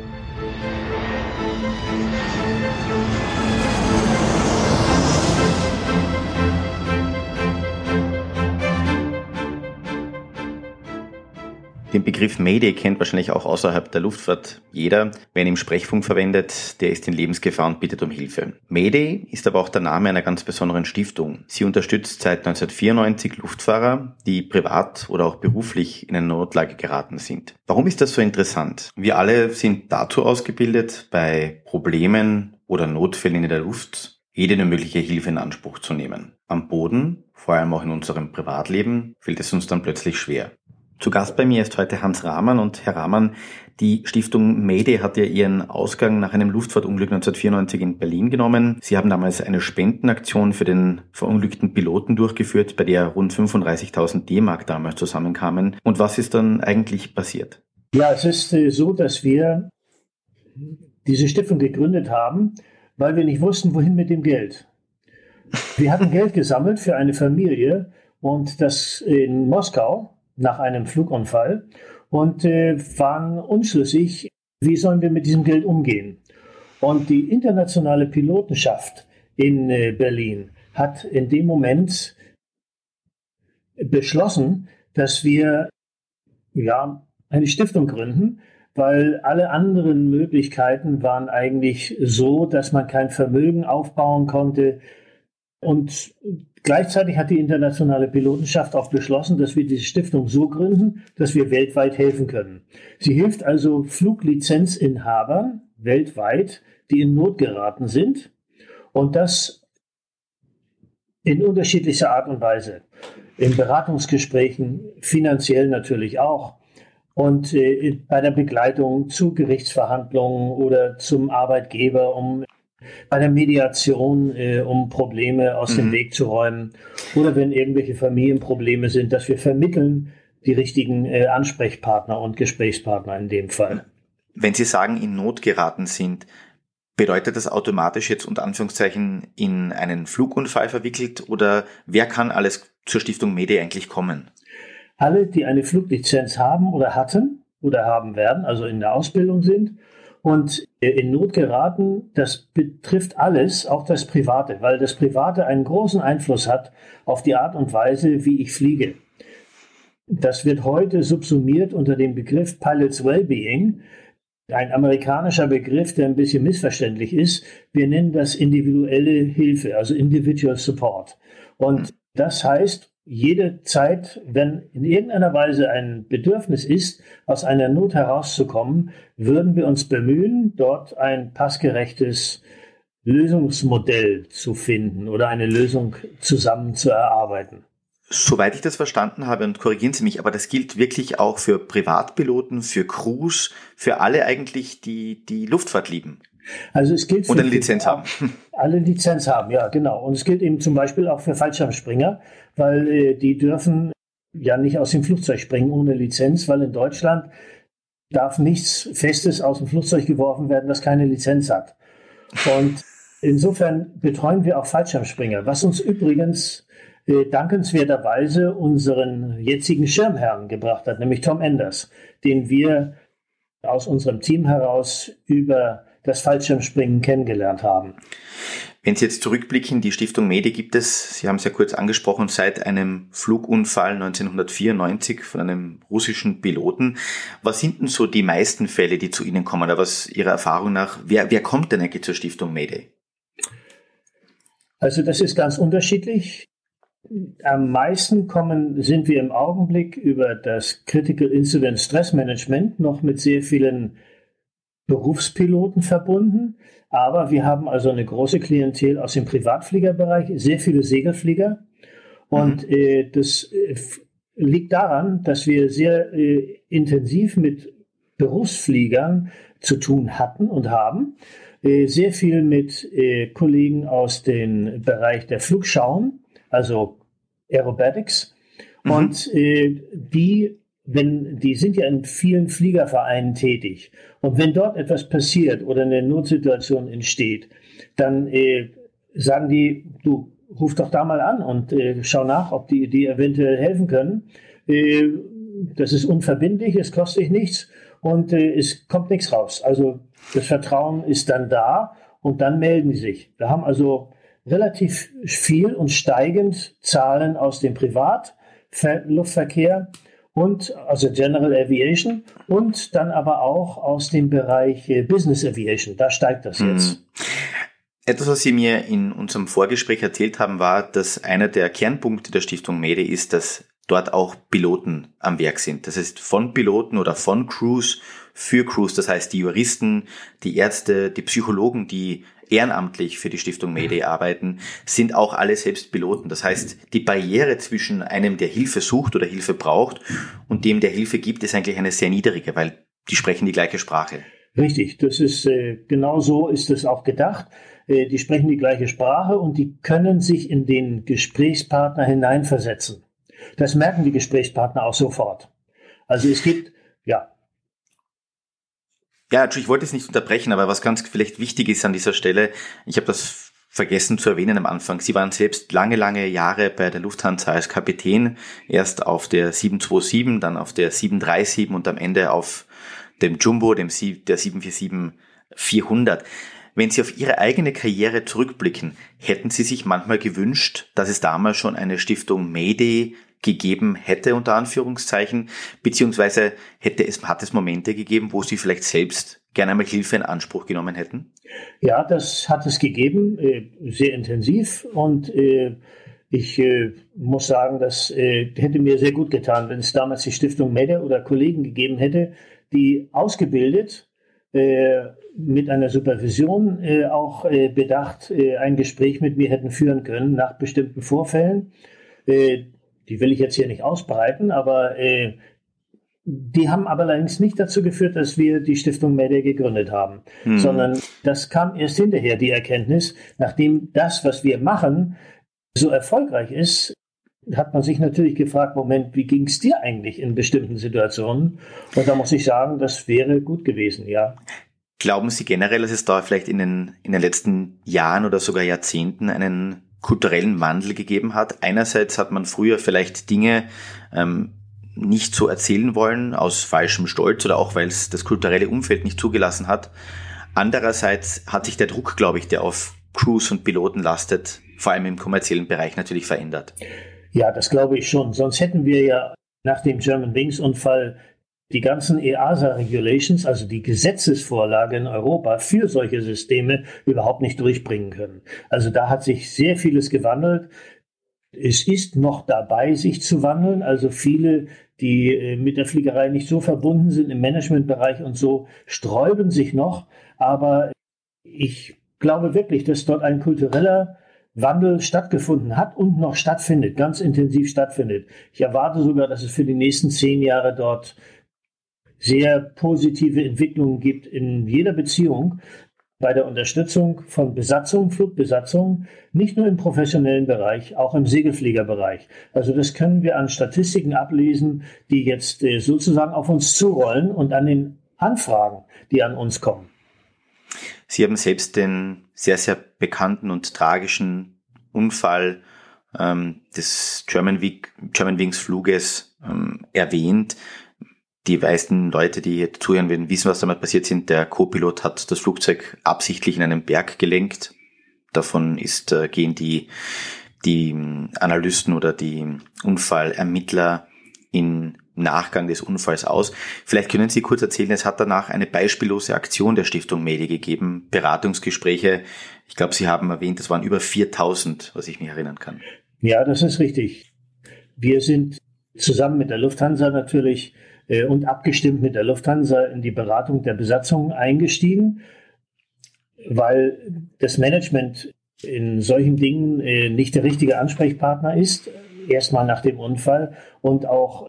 Thank you. Den Begriff Mayday kennt wahrscheinlich auch außerhalb der Luftfahrt jeder. Wer ihn im Sprechfunk verwendet, der ist in Lebensgefahr und bittet um Hilfe. Mayday ist aber auch der Name einer ganz besonderen Stiftung. Sie unterstützt seit 1994 Luftfahrer, die privat oder auch beruflich in eine Notlage geraten sind. Warum ist das so interessant? Wir alle sind dazu ausgebildet, bei Problemen oder Notfällen in der Luft jede mögliche Hilfe in Anspruch zu nehmen. Am Boden, vor allem auch in unserem Privatleben, fällt es uns dann plötzlich schwer. Zu Gast bei mir ist heute Hans Rahmann und Herr Rahmann, die Stiftung Mayday hat ja ihren Ausgang nach einem Luftfahrtunglück 1994 in Berlin genommen. Sie haben damals eine Spendenaktion für den verunglückten Piloten durchgeführt, bei der rund 35.000 D-Mark damals zusammenkamen. Und was ist dann eigentlich passiert? Ja, es ist äh, so, dass wir diese Stiftung gegründet haben, weil wir nicht wussten, wohin mit dem Geld. Wir hatten Geld gesammelt für eine Familie und das in Moskau nach einem Flugunfall und äh, waren unschlüssig, wie sollen wir mit diesem Geld umgehen. Und die internationale Pilotenschaft in äh, Berlin hat in dem Moment beschlossen, dass wir ja eine Stiftung gründen, weil alle anderen Möglichkeiten waren eigentlich so, dass man kein Vermögen aufbauen konnte. Und Gleichzeitig hat die internationale Pilotenschaft auch beschlossen, dass wir diese Stiftung so gründen, dass wir weltweit helfen können. Sie hilft also Fluglizenzinhabern weltweit, die in Not geraten sind und das in unterschiedlicher Art und Weise. In Beratungsgesprächen, finanziell natürlich auch und äh, bei der Begleitung zu Gerichtsverhandlungen oder zum Arbeitgeber, um bei der Mediation, äh, um Probleme aus mhm. dem Weg zu räumen oder wenn irgendwelche Familienprobleme sind, dass wir vermitteln die richtigen äh, Ansprechpartner und Gesprächspartner in dem Fall. Wenn Sie sagen, in Not geraten sind, bedeutet das automatisch jetzt unter Anführungszeichen in einen Flugunfall verwickelt oder wer kann alles zur Stiftung Medi eigentlich kommen? Alle, die eine Fluglizenz haben oder hatten oder haben werden, also in der Ausbildung sind und in Not geraten, das betrifft alles, auch das Private, weil das Private einen großen Einfluss hat auf die Art und Weise, wie ich fliege. Das wird heute subsumiert unter dem Begriff Pilots Wellbeing, ein amerikanischer Begriff, der ein bisschen missverständlich ist. Wir nennen das individuelle Hilfe, also Individual Support. Und das heißt, jede Zeit, wenn in irgendeiner Weise ein Bedürfnis ist, aus einer Not herauszukommen, würden wir uns bemühen, dort ein passgerechtes Lösungsmodell zu finden oder eine Lösung zusammen zu erarbeiten. Soweit ich das verstanden habe, und korrigieren Sie mich, aber das gilt wirklich auch für Privatpiloten, für Crews, für alle eigentlich, die die Luftfahrt lieben. Also es gilt für und eine Lizenz haben. Alle Lizenz haben, ja, genau. Und es gilt eben zum Beispiel auch für Fallschirmspringer, weil äh, die dürfen ja nicht aus dem Flugzeug springen ohne Lizenz, weil in Deutschland darf nichts Festes aus dem Flugzeug geworfen werden, das keine Lizenz hat. Und insofern betreuen wir auch Fallschirmspringer, was uns übrigens äh, dankenswerterweise unseren jetzigen Schirmherrn gebracht hat, nämlich Tom Enders, den wir aus unserem Team heraus über das Fallschirmspringen kennengelernt haben. Wenn Sie jetzt zurückblicken, die Stiftung Medi gibt es, Sie haben es ja kurz angesprochen, seit einem Flugunfall 1994 von einem russischen Piloten. Was sind denn so die meisten Fälle, die zu Ihnen kommen? Oder was Ihrer Erfahrung nach, wer, wer kommt denn eigentlich zur Stiftung Medi? Also das ist ganz unterschiedlich. Am meisten kommen, sind wir im Augenblick über das Critical Incident Stress Management noch mit sehr vielen Berufspiloten verbunden. Aber wir haben also eine große Klientel aus dem Privatfliegerbereich, sehr viele Segelflieger. Und mhm. äh, das äh, liegt daran, dass wir sehr äh, intensiv mit Berufsfliegern zu tun hatten und haben. Äh, sehr viel mit äh, Kollegen aus dem Bereich der Flugschauen, also Aerobatics. Mhm. Und äh, die wenn die sind ja in vielen Fliegervereinen tätig und wenn dort etwas passiert oder eine Notsituation entsteht, dann äh, sagen die, du ruf doch da mal an und äh, schau nach, ob die dir eventuell helfen können. Äh, das ist unverbindlich, es kostet nichts und äh, es kommt nichts raus. Also das Vertrauen ist dann da und dann melden die sich. Wir haben also relativ viel und steigend Zahlen aus dem Privatluftverkehr und also General Aviation und dann aber auch aus dem Bereich äh, Business Aviation. Da steigt das jetzt. Hm. Etwas, was Sie mir in unserem Vorgespräch erzählt haben, war, dass einer der Kernpunkte der Stiftung Mede ist, dass dort auch Piloten am Werk sind. Das heißt, von Piloten oder von Crews für Crews, das heißt die Juristen, die Ärzte, die Psychologen, die ehrenamtlich für die Stiftung Mayday arbeiten, sind auch alle selbst Piloten. Das heißt, die Barriere zwischen einem, der Hilfe sucht oder Hilfe braucht und dem, der Hilfe gibt, ist eigentlich eine sehr niedrige, weil die sprechen die gleiche Sprache. Richtig, das ist äh, genau so ist es auch gedacht. Äh, die sprechen die gleiche Sprache und die können sich in den Gesprächspartner hineinversetzen. Das merken die Gesprächspartner auch sofort. Also es gibt, ja. Ja, ich wollte es nicht unterbrechen, aber was ganz vielleicht wichtig ist an dieser Stelle, ich habe das vergessen zu erwähnen am Anfang. Sie waren selbst lange, lange Jahre bei der Lufthansa als Kapitän, erst auf der 727, dann auf der 737 und am Ende auf dem Jumbo, dem der 747-400. Wenn Sie auf Ihre eigene Karriere zurückblicken, hätten Sie sich manchmal gewünscht, dass es damals schon eine Stiftung Mayday gegeben hätte, unter Anführungszeichen, beziehungsweise hätte es, hat es Momente gegeben, wo Sie vielleicht selbst gerne einmal Hilfe in Anspruch genommen hätten? Ja, das hat es gegeben, äh, sehr intensiv und äh, ich äh, muss sagen, das hätte mir sehr gut getan, wenn es damals die Stiftung Mede oder Kollegen gegeben hätte, die ausgebildet mit einer Supervision auch bedacht ein Gespräch mit mir hätten führen können nach bestimmten Vorfällen. Die will ich jetzt hier nicht ausbreiten, aber äh, die haben aber allerdings nicht dazu geführt, dass wir die Stiftung Media gegründet haben, mhm. sondern das kam erst hinterher, die Erkenntnis, nachdem das, was wir machen, so erfolgreich ist, hat man sich natürlich gefragt, Moment, wie ging es dir eigentlich in bestimmten Situationen? Und da muss ich sagen, das wäre gut gewesen, ja. Glauben Sie generell, dass es da vielleicht in den, in den letzten Jahren oder sogar Jahrzehnten einen kulturellen Wandel gegeben hat? Einerseits hat man früher vielleicht Dinge ähm, nicht so erzählen wollen, aus falschem Stolz oder auch weil es das kulturelle Umfeld nicht zugelassen hat. Andererseits hat sich der Druck, glaube ich, der auf Crews und Piloten lastet, vor allem im kommerziellen Bereich natürlich verändert. Ja, das glaube ich schon. Sonst hätten wir ja nach dem German Wings Unfall die ganzen EASA-Regulations, also die Gesetzesvorlage in Europa für solche Systeme überhaupt nicht durchbringen können. Also da hat sich sehr vieles gewandelt. Es ist noch dabei, sich zu wandeln. Also viele, die äh, mit der Fliegerei nicht so verbunden sind im Managementbereich und so, sträuben sich noch. Aber ich glaube wirklich, dass dort ein kultureller Wandel stattgefunden hat und noch stattfindet, ganz intensiv stattfindet. Ich erwarte sogar, dass es für die nächsten zehn Jahre dort sehr positive Entwicklungen gibt in jeder Beziehung bei der Unterstützung von Besatzung, Flugbesatzung, nicht nur im professionellen Bereich, auch im Segelfliegerbereich. Also das können wir an Statistiken ablesen, die jetzt äh, sozusagen auf uns zurollen und an den Anfragen, die an uns kommen. Sie haben selbst den sehr, sehr bekannten und tragischen Unfall ähm, des German, German Wings Fluges ähm, erwähnt die meisten Leute, die hier zuhören werden, wissen, was damit passiert sind. Der Co-Pilot hat das Flugzeug absichtlich in einen Berg gelenkt. Davon ist, äh, gehen die, die Analysten oder die Unfallermittler in Nachgang des Unfalls aus. Vielleicht können Sie kurz erzählen, es hat danach eine beispiellose Aktion der Stiftung Medi gegeben, Beratungsgespräche. Ich glaube, Sie haben erwähnt, es waren über 4000, was ich mich erinnern kann. Ja, das ist richtig. Wir sind zusammen mit der Lufthansa natürlich äh, und abgestimmt mit der Lufthansa in die Beratung der Besatzung eingestiegen, weil das Management in solchen Dingen äh, nicht der richtige Ansprechpartner ist, erstmal nach dem Unfall und auch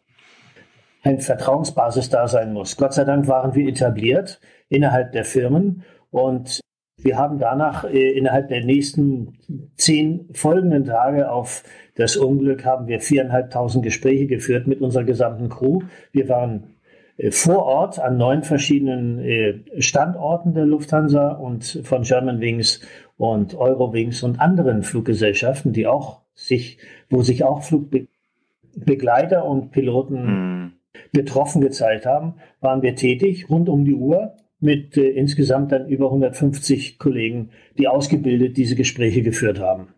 ein Vertrauensbasis da sein muss. Gott sei Dank waren wir etabliert innerhalb der Firmen und wir haben danach äh, innerhalb der nächsten zehn folgenden Tage auf das Unglück haben wir viereinhalbtausend Gespräche geführt mit unserer gesamten Crew. Wir waren äh, vor Ort an neun verschiedenen äh, Standorten der Lufthansa und von Germanwings und Eurowings und anderen Fluggesellschaften, die auch sich, wo sich auch Flugbegleiter und Piloten hm. betroffen gezeigt haben, waren wir tätig, rund um die Uhr, mit äh, insgesamt dann über 150 Kollegen, die ausgebildet diese Gespräche geführt haben.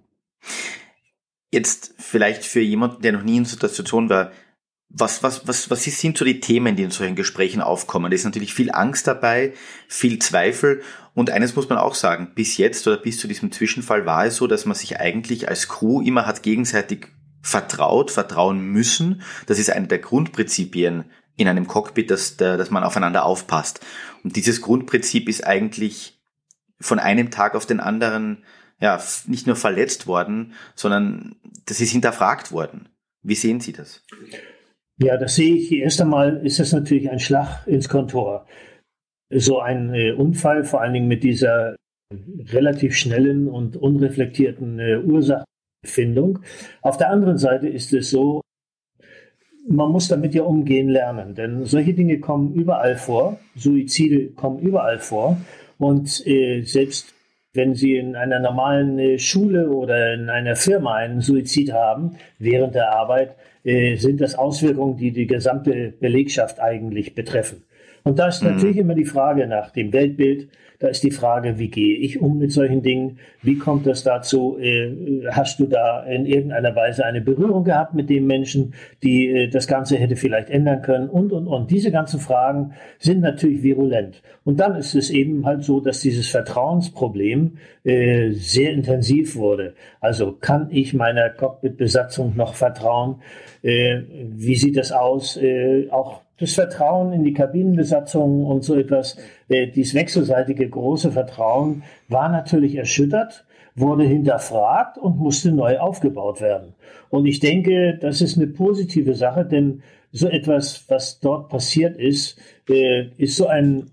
Jetzt vielleicht für jemanden, der noch nie in so einer Situation war, was, was, was, was sind so die Themen, die in solchen Gesprächen aufkommen? Da ist natürlich viel Angst dabei, viel Zweifel. Und eines muss man auch sagen, bis jetzt oder bis zu diesem Zwischenfall war es so, dass man sich eigentlich als Crew immer hat gegenseitig vertraut, vertrauen müssen. Das ist eine der Grundprinzipien in einem Cockpit, dass, dass man aufeinander aufpasst. Und dieses Grundprinzip ist eigentlich von einem Tag auf den anderen ja, nicht nur verletzt worden, sondern das ist hinterfragt worden. Wie sehen Sie das? Ja, das sehe ich. Erst einmal ist das natürlich ein Schlag ins Kontor. So ein äh, Unfall, vor allen Dingen mit dieser relativ schnellen und unreflektierten äh, Ursachenfindung. Auf der anderen Seite ist es so, man muss damit ja umgehen lernen, denn solche Dinge kommen überall vor, Suizide kommen überall vor und äh, selbst wenn Sie in einer normalen äh, Schule oder in einer Firma einen Suizid haben während der Arbeit, äh, sind das Auswirkungen, die die gesamte Belegschaft eigentlich betreffen. Und da ist mhm. natürlich immer die Frage nach dem Weltbild, da ist die Frage, wie gehe ich um mit solchen Dingen? Wie kommt das dazu? Äh, hast du da in irgendeiner Weise eine Berührung gehabt mit dem Menschen, die äh, das Ganze hätte vielleicht ändern können? Und, und, und. Diese ganzen Fragen sind natürlich virulent. Und dann ist es eben halt so, dass dieses Vertrauensproblem äh, sehr intensiv wurde. Also kann ich meiner Cockpit-Besatzung noch vertrauen? Wie sieht das aus? Auch das Vertrauen in die Kabinenbesatzung und so etwas, äh, dieses wechselseitige große Vertrauen war natürlich erschüttert, wurde hinterfragt und musste neu aufgebaut werden. Und ich denke, das ist eine positive Sache, denn so etwas, was dort passiert ist, äh, ist so ein,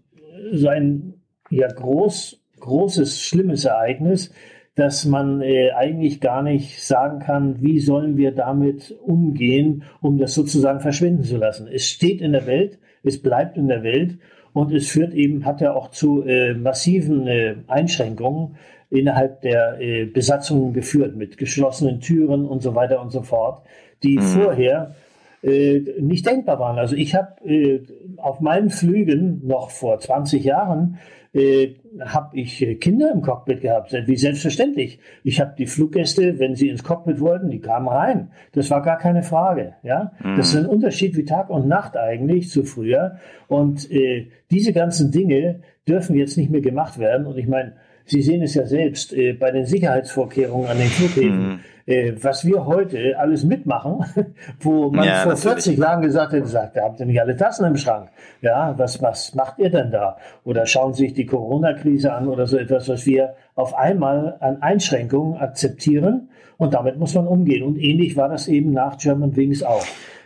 so ein ja, groß, großes, schlimmes Ereignis, dass man äh, eigentlich gar nicht sagen kann, wie sollen wir damit umgehen, um das sozusagen verschwinden zu lassen. Es steht in der Welt, es bleibt in der Welt und es führt eben, hat ja auch zu äh, massiven äh, Einschränkungen innerhalb der äh, Besatzungen geführt, mit geschlossenen Türen und so weiter und so fort, die mhm. vorher äh, nicht denkbar waren. Also ich habe äh, auf meinen Flügen noch vor 20 Jahren äh, habe ich äh, Kinder im Cockpit gehabt, wie selbstverständlich. Ich habe die Fluggäste, wenn sie ins Cockpit wollten, die kamen rein. Das war gar keine Frage. Ja, mhm. das ist ein Unterschied wie Tag und Nacht eigentlich zu früher. Und äh, diese ganzen Dinge dürfen jetzt nicht mehr gemacht werden. Und ich meine, Sie sehen es ja selbst äh, bei den Sicherheitsvorkehrungen an den Flughäfen. Mhm äh, was wir heute alles mitmachen, wo man ja, vor natürlich. 40 Jahren gesagt hätte, sagt, da habt ihr nicht alle Tassen im Schrank. Ja, was, was macht ihr denn da? Oder schauen Sie sich die Corona-Krise an oder so etwas, was wir auf einmal an Einschränkungen akzeptieren und damit muss man umgehen. Und ähnlich war das eben nach German Wings auch.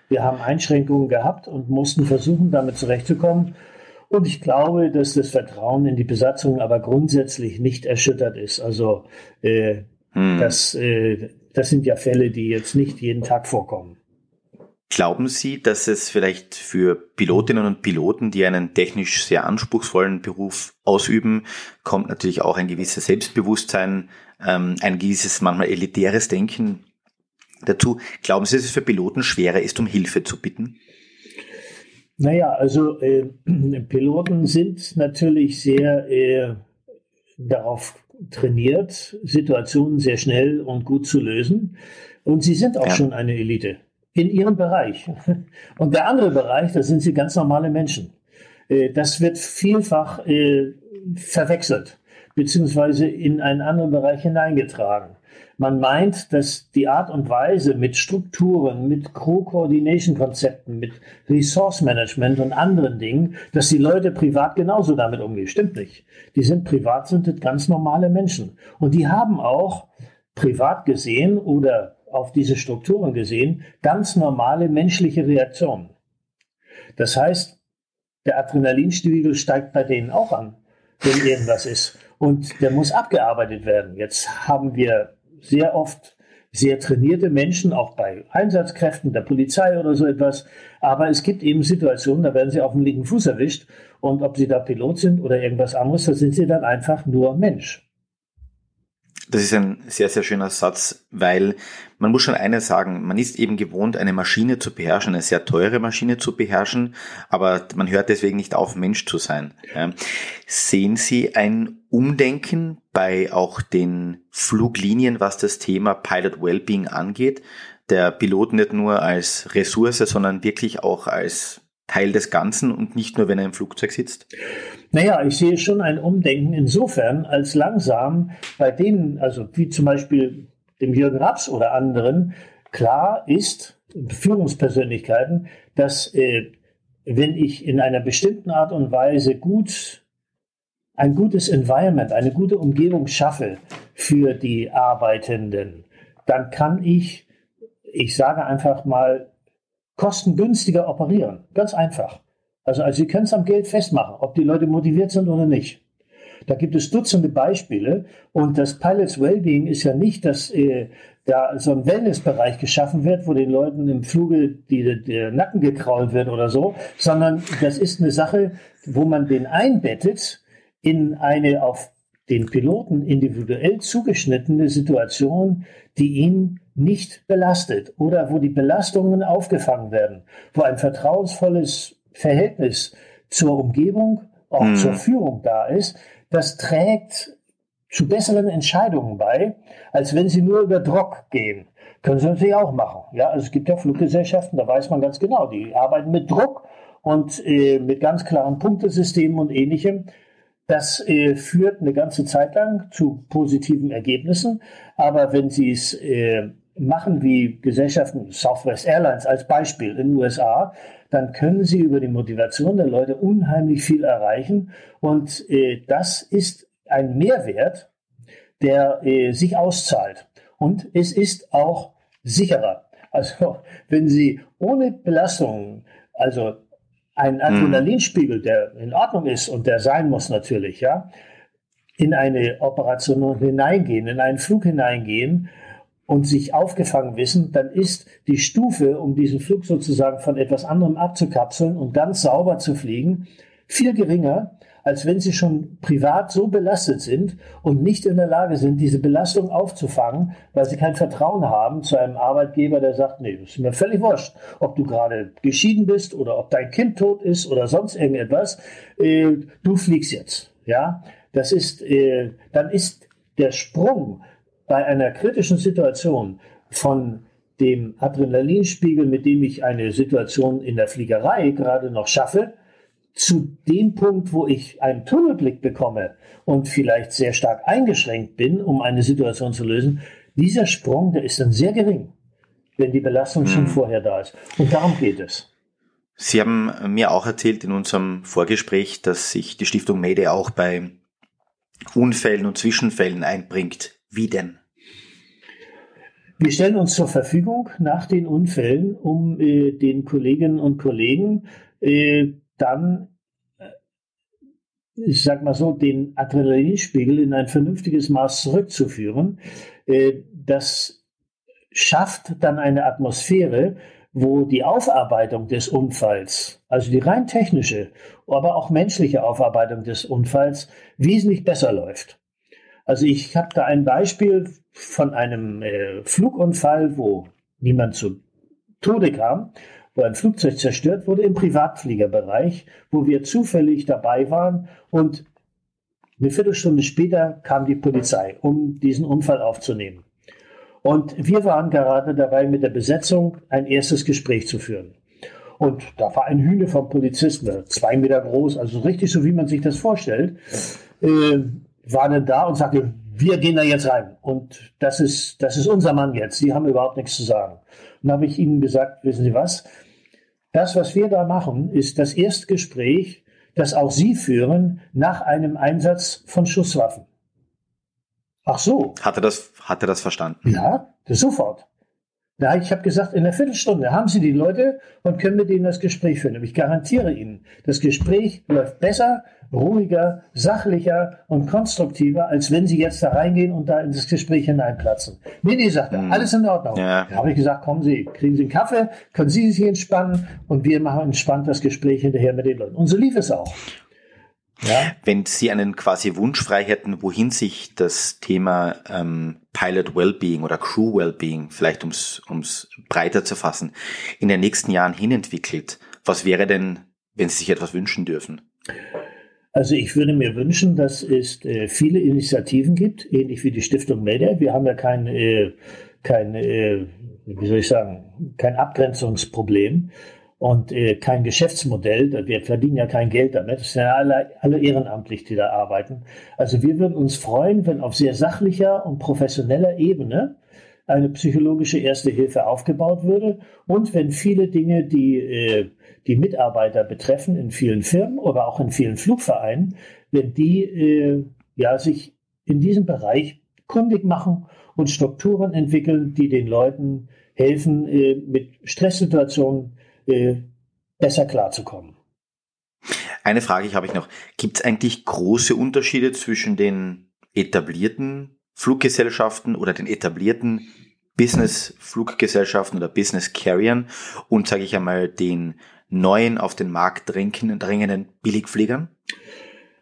Wir haben Einschränkungen gehabt und mussten versuchen, damit zurechtzukommen. Und ich glaube, dass das Vertrauen in die Besatzung aber grundsätzlich nicht erschüttert ist. Also äh, hm. das, äh, das sind ja Fälle, die jetzt nicht jeden Tag vorkommen. Glauben Sie, dass es vielleicht für Pilotinnen und Piloten, die einen technisch sehr anspruchsvollen Beruf ausüben, kommt natürlich auch ein gewisses Selbstbewusstsein, ähm, ein gewisses manchmal elitäres Denken dazu. Glauben Sie, dass es für Piloten schwerer ist, um Hilfe zu bitten? Naja, also äh, Piloten sind natürlich sehr äh, darauf trainiert, Situationen sehr schnell und gut zu lösen. Und sie sind auch ja. schon eine Elite in ihrem Bereich. Und der andere Bereich, da sind sie ganz normale Menschen. Äh, das wird vielfach äh, verwechselt, beziehungsweise in einen anderen Bereich hineingetragen. Man meint, dass die Art und Weise mit Strukturen, mit Crew-Coordination-Konzepten, mit Resource-Management und anderen Dingen, dass die Leute privat genauso damit umgehen. Stimmt nicht. Die sind privat, sind ganz normale Menschen. Und die haben auch privat gesehen oder auf diese Strukturen gesehen ganz normale menschliche Reaktionen. Das heißt, der Adrenalinspiegel steigt bei denen auch an, wenn irgendwas ist. Und der muss abgearbeitet werden. Jetzt haben wir sehr oft sehr trainierte Menschen, auch bei Einsatzkräften der Polizei oder so etwas. Aber es gibt eben Situationen, da werden sie auf dem linken Fuß erwischt. Und ob sie da Pilot sind oder irgendwas anderes, da sind sie dann einfach nur Mensch. Das ist ein sehr, sehr schöner Satz, weil man muss schon eines sagen, man ist eben gewohnt, eine Maschine zu beherrschen, eine sehr teure Maschine zu beherrschen, aber man hört deswegen nicht auf, Mensch zu sein. Sehen Sie ein Umdenken bei auch den Fluglinien, was das Thema Pilot Wellbeing angeht? Der Pilot nicht nur als Ressource, sondern wirklich auch als Teil des Ganzen und nicht nur, wenn er im Flugzeug sitzt? Naja, ich sehe schon ein Umdenken insofern, als langsam bei denen, also wie zum Beispiel dem Jürgen Raps oder anderen, klar ist, Führungspersönlichkeiten, dass äh, wenn ich in einer bestimmten Art und Weise gut ein gutes Environment, eine gute Umgebung schaffe für die Arbeitenden, dann kann ich, ich sage einfach mal, kostengünstiger operieren. Ganz einfach. Also, also Sie können es am Geld festmachen, ob die Leute motiviert sind oder nicht. Da gibt es Dutzende Beispiele und das Pilots Wellbeing ist ja nicht, dass äh, da so ein Wellnessbereich geschaffen wird, wo den Leuten im Fluge die, der Nacken gekrault wird oder so, sondern das ist eine Sache, wo man den einbettet in eine auf den Piloten individuell zugeschnittene Situation, die ihn nicht belastet oder wo die Belastungen aufgefangen werden, wo ein vertrauensvolles Verhältnis zur Umgebung, auch mhm. zur Führung da ist, das trägt zu besseren Entscheidungen bei, als wenn sie nur über Druck gehen. Können sie natürlich auch machen. Ja, also es gibt ja Fluggesellschaften, da weiß man ganz genau, die arbeiten mit Druck und äh, mit ganz klaren Punktesystemen und ähnlichem. Das äh, führt eine ganze Zeit lang zu positiven Ergebnissen. Aber wenn Sie es äh, machen wie Gesellschaften, Southwest Airlines als Beispiel in den USA, dann können Sie über die Motivation der Leute unheimlich viel erreichen. Und äh, das ist ein Mehrwert, der äh, sich auszahlt. Und es ist auch sicherer. Also wenn Sie ohne Belastungen, also einen mhm. Adrenalinspiegel, der in Ordnung ist und der sein muss natürlich, ja, in eine Operation hineingehen, in einen Flug hineingehen und sich aufgefangen wissen, dann ist die Stufe, um diesen Flug sozusagen von etwas anderem abzukapseln und ganz sauber zu fliegen, viel geringer, als wenn sie schon privat so belastet sind und nicht in der Lage sind, diese Belastung aufzufangen, weil sie kein Vertrauen haben zu einem Arbeitgeber, der sagt, nee, das ist mir völlig wurscht, ob du gerade geschieden bist oder ob dein Kind tot ist oder sonst irgendetwas, äh, du fliegst jetzt. Ja, das ist, äh, dann ist der Sprung bei einer kritischen Situation von dem Adrenalinspiegel, mit dem ich eine Situation in der Fliegerei gerade noch schaffe, zu dem Punkt, wo ich einen Tunnelblick bekomme und vielleicht sehr stark eingeschränkt bin, um eine Situation zu lösen, dieser Sprung, der ist dann sehr gering, wenn die Belastung hm. schon vorher da ist. Und darum geht es. Sie haben mir auch erzählt in unserem Vorgespräch, dass sich die Stiftung Mede auch bei Unfällen und Zwischenfällen einbringt. Wie denn? Wir stellen uns zur Verfügung nach den Unfällen, um äh, den Kolleginnen und Kollegen äh, dann, äh, ich sag mal so, den Adrenalinspiegel in ein vernünftiges Maß zurückzuführen. Äh, das schafft dann eine Atmosphäre, wo die Aufarbeitung des Unfalls, also die rein technische, aber auch menschliche Aufarbeitung des Unfalls, wesentlich besser läuft. Also ich habe da ein Beispiel von einem äh, Flugunfall, wo niemand zu Tode kam wo ein Flugzeug zerstört wurde im Privatfliegerbereich, wo wir zufällig dabei waren und eine Viertelstunde später kam die Polizei, um diesen Unfall aufzunehmen. Und wir waren gerade dabei, mit der Besetzung ein erstes Gespräch zu führen. Und da war ein Hühne vom Polizisten, zwei Meter groß, also richtig so, wie man sich das vorstellt, äh, war dann da und sagte, wir gehen da jetzt rein. Und das ist, das ist unser Mann jetzt. Sie haben überhaupt nichts zu sagen. Und dann habe ich ihnen gesagt, wissen Sie was? Das, was wir da machen, ist das Erstgespräch, das auch Sie führen nach einem Einsatz von Schusswaffen. Ach so. Hat er das, hat er das verstanden? Ja, sofort. Ja, ich habe gesagt, in einer Viertelstunde haben Sie die Leute und können mit ihnen das Gespräch führen. Und ich garantiere Ihnen, das Gespräch läuft besser, ruhiger, sachlicher und konstruktiver, als wenn Sie jetzt da reingehen und da in das Gespräch hineinplatzen. Nee, nee, sagt er, hm. alles in Ordnung. Ja. Da habe ich gesagt, kommen Sie, kriegen Sie einen Kaffee, können Sie sich entspannen und wir machen entspannt das Gespräch hinterher mit den Leuten. Und so lief es auch. Ja? Wenn Sie einen quasi Wunsch frei hätten, wohin sich das Thema ähm, Pilot Wellbeing oder Crew Wellbeing, vielleicht ums, ums breiter zu fassen, in den nächsten Jahren hinentwickelt, was wäre denn, wenn Sie sich etwas wünschen dürfen? Also ich würde mir wünschen, dass es äh, viele Initiativen gibt, ähnlich wie die Stiftung Mayday. Wir haben ja kein, äh, kein äh, wie soll ich sagen, kein Abgrenzungsproblem und äh, kein Geschäftsmodell. Wir verdienen ja kein Geld damit. Es sind ja alle, alle ehrenamtlich, die da arbeiten. Also wir würden uns freuen, wenn auf sehr sachlicher und professioneller Ebene eine psychologische Erste Hilfe aufgebaut würde und wenn viele Dinge, die äh, die Mitarbeiter betreffen in vielen Firmen oder auch in vielen Flugvereinen, wenn die äh, ja sich in diesem Bereich kundig machen und Strukturen entwickeln, die den Leuten helfen, äh, mit Stresssituationen besser klarzukommen. Eine Frage habe ich noch. Gibt es eigentlich große Unterschiede zwischen den etablierten Fluggesellschaften oder den etablierten Business-Fluggesellschaften oder Business-Carriern und, sage ich einmal, den neuen auf den Markt drängenden Billigfliegern?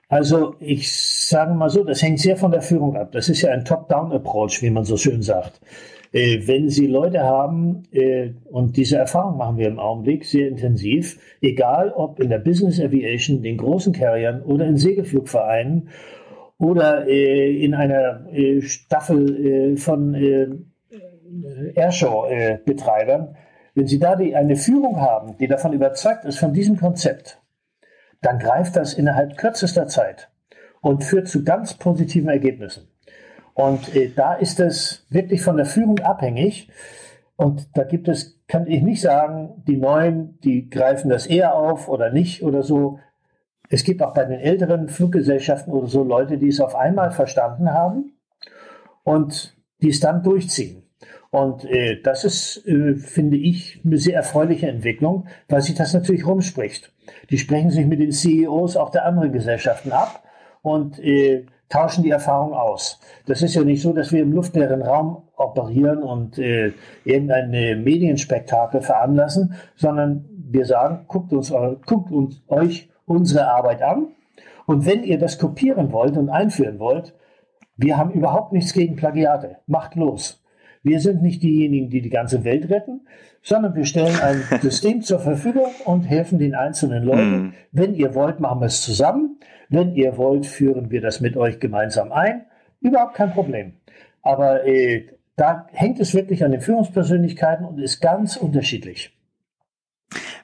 Also ich sage mal so, das hängt sehr von der Führung ab. Das ist ja ein Top-Down-Approach, wie man so schön sagt. Äh, wenn Sie Leute haben, äh, und diese Erfahrung machen wir im Augenblick sehr intensiv, egal ob in der Business Aviation, den großen Carriern oder in Segelflugvereinen oder äh, in einer Staffel von Airshow-Betreibern, wenn Sie da die, eine Führung haben, die davon überzeugt ist von diesem Konzept, dann greift das innerhalb kürzester Zeit und führt zu ganz positiven Ergebnissen. Und äh, da ist es wirklich von der Führung abhängig. Und da gibt es, kann ich nicht sagen, die Neuen, die greifen das eher auf oder nicht oder so. Es gibt auch bei den älteren Fluggesellschaften oder so Leute, die es auf einmal verstanden haben und die es dann durchziehen. Und äh, das ist, äh, finde ich, eine sehr erfreuliche Entwicklung, weil sich das natürlich rumspricht. Die sprechen sich mit den CEOs auch der anderen Gesellschaften ab und äh, tauschen die Erfahrung aus. Das ist ja nicht so, dass wir im luftleeren Raum operieren und äh, irgendein Medienspektakel veranlassen, sondern wir sagen, guckt uns, guckt uns euch unsere Arbeit an. Und wenn ihr das kopieren wollt und einführen wollt, wir haben überhaupt nichts gegen Plagiate. Macht los. Wir sind nicht diejenigen, die die ganze Welt retten, sondern wir stellen ein System zur Verfügung und helfen den einzelnen Leuten. Mm. Wenn ihr wollt, machen wir es zusammen. Wenn ihr wollt, führen wir das mit euch gemeinsam ein. Überhaupt kein Problem. Aber äh, da hängt es wirklich an den Führungspersönlichkeiten und ist ganz unterschiedlich.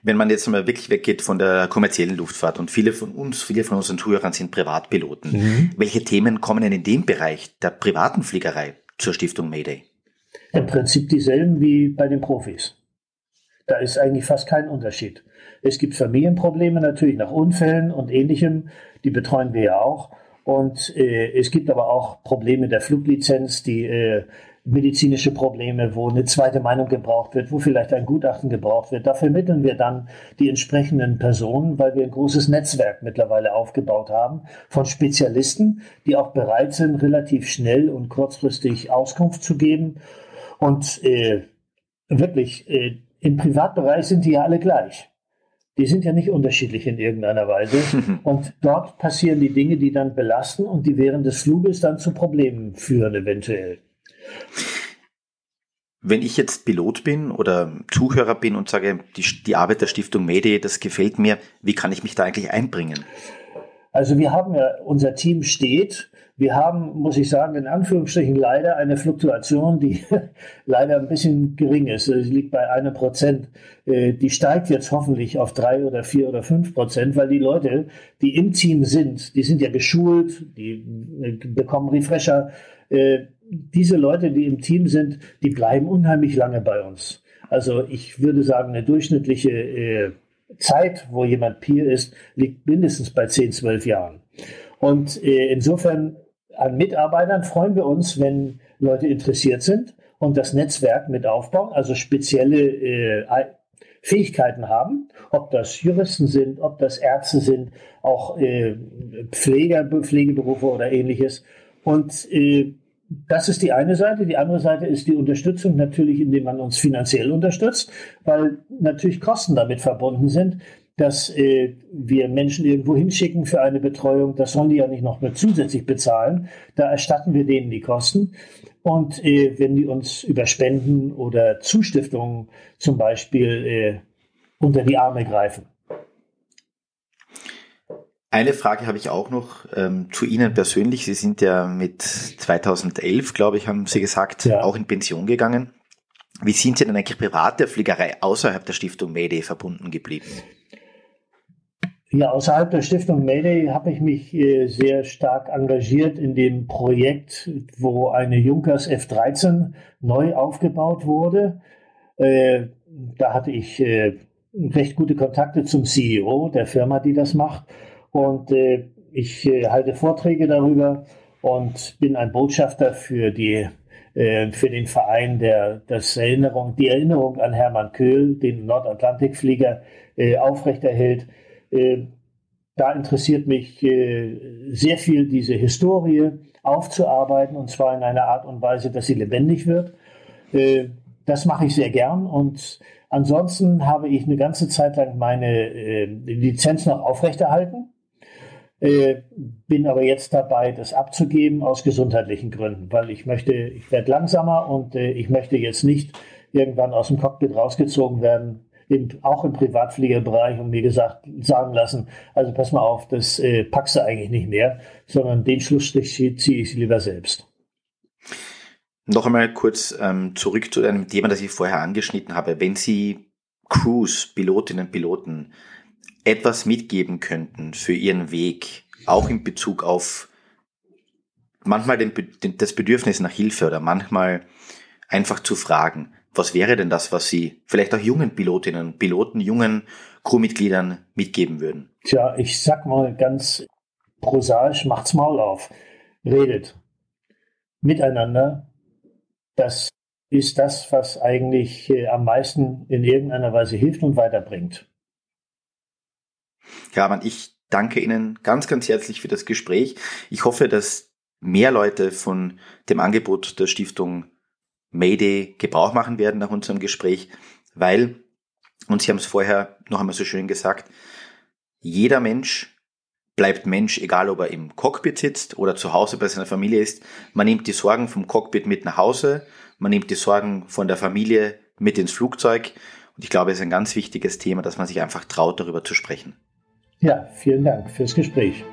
Wenn man jetzt mal wirklich weggeht von der kommerziellen Luftfahrt und viele von uns, viele von unseren Zuhörern sind Privatpiloten, mhm. welche Themen kommen denn in dem Bereich der privaten Fliegerei zur Stiftung Mayday? im Prinzip dieselben wie bei den Profis. Da ist eigentlich fast kein Unterschied. Es gibt Familienprobleme natürlich nach Unfällen und ähnlichem, die betreuen wir ja auch. Und äh, es gibt aber auch Probleme der Fluglizenz, die äh, medizinische Probleme, wo eine zweite Meinung gebraucht wird, wo vielleicht ein Gutachten gebraucht wird. Da vermitteln wir dann die entsprechenden Personen, weil wir ein großes Netzwerk mittlerweile aufgebaut haben von Spezialisten, die auch bereit sind, relativ schnell und kurzfristig Auskunft zu geben und äh, wirklich, äh, im Privatbereich sind die ja alle gleich. Die sind ja nicht unterschiedlich in irgendeiner Weise. Und dort passieren die Dinge, die dann belasten und die während des Fluges dann zu Problemen führen, eventuell. Wenn ich jetzt Pilot bin oder Zuhörer bin und sage, die, die Arbeit der Stiftung Medi, das gefällt mir, wie kann ich mich da eigentlich einbringen? Also wir haben ja, unser Team steht wir haben, muss ich sagen, in Anführungsstrichen leider eine Fluktuation, die leider ein bisschen gering ist. Sie liegt bei einem Prozent. Äh, die steigt jetzt hoffentlich auf drei oder vier oder fünf Prozent, weil die Leute, die im Team sind, die sind ja geschult, die äh, bekommen Refresher. Äh, diese Leute, die im Team sind, die bleiben unheimlich lange bei uns. Also ich würde sagen, eine durchschnittliche Zeit, wo jemand Peer ist, liegt mindestens bei 10, 12 Jahren. Und insofern an Mitarbeitern freuen wir uns, wenn Leute interessiert sind und das Netzwerk mit aufbauen, also spezielle äh, Fähigkeiten haben, ob das Juristen sind, ob das Ärzte sind, auch äh, Pfleger, Pflegeberufe oder ähnliches. Und äh, das ist die eine Seite. Die andere Seite ist die Unterstützung natürlich, indem man uns finanziell unterstützt, weil natürlich Kosten damit verbunden sind. dass äh, wir Menschen irgendwo hinschicken für eine Betreuung. Das sollen die ja nicht noch mit zusätzlich bezahlen. Da erstatten wir denen die Kosten. Und äh, wenn die uns über Spenden oder Zustiftungen zum Beispiel äh, unter die Arme greifen. Eine Frage habe ich auch noch ähm, zu Ihnen persönlich. Sie sind ja mit 2011, glaube ich, haben Sie gesagt, ja. auch in Pension gegangen. Wie sind Sie denn eigentlich privat der Fliegerei außerhalb der Stiftung Mayday verbunden geblieben? Ja, außerhalb der Stiftung Mayday habe ich mich äh, sehr stark engagiert in dem Projekt, wo eine Junkers F-13 neu aufgebaut wurde. Äh, da hatte ich äh, recht gute Kontakte zum CEO der Firma, die das macht. Und ich halte Vorträge darüber und bin ein Botschafter für die für den Verein, der das Erinnerung, die Erinnerung an Hermann Köhl, den Nordatlantikflieger, aufrechterhält. Äh, da interessiert mich äh, sehr viel diese Historie aufzuarbeiten und zwar in einer Art und Weise, dass sie lebendig wird. Äh, das mache ich sehr gern und ansonsten habe ich eine ganze Zeit lang meine Lizenz noch aufrechterhalten. Bin aber jetzt dabei, das abzugeben aus gesundheitlichen Gründen, weil ich möchte, ich werde langsamer und ich möchte jetzt nicht irgendwann aus dem Cockpit rausgezogen werden, im, auch im Privatfliegerbereich und mir gesagt, sagen lassen, also pass mal auf, das äh, packst du eigentlich nicht mehr, sondern den Schlussstrich ziehe ich lieber selbst. Noch einmal kurz ähm, zurück zu einem Thema, das ich vorher angeschnitten habe. Wenn Sie Crews, Pilotinnen und Piloten etwas mitgeben könnten für ihren Weg, auch in Bezug auf manchmal den, den, das Bedürfnis nach Hilfe oder manchmal einfach zu fragen, was wäre denn das, was Sie vielleicht auch jungen Pilotinnen, Piloten, jungen Crewmitgliedern mitgeben würden? Tja, ich sag mal ganz prosaisch, macht's Maul auf. Redet miteinander. Das ist das, was eigentlich äh, am meisten in irgendeiner Weise hilft und weiterbringt. Ja, man, ich danke Ihnen ganz, ganz herzlich für das Gespräch. Ich hoffe, dass mehr Leute von dem Angebot der Stiftung Mayday Gebrauch machen werden nach unserem Gespräch, weil, und Sie haben es vorher noch einmal so schön gesagt, jeder Mensch bleibt Mensch, egal ob er im Cockpit sitzt oder zu Hause bei seiner Familie ist. Man nimmt die Sorgen vom Cockpit mit nach Hause, man nimmt die Sorgen von der Familie mit ins Flugzeug. Und ich glaube, es ist ein ganz wichtiges Thema, dass man sich einfach traut, darüber zu sprechen. Ja, vielen Dank fürs Gespräch.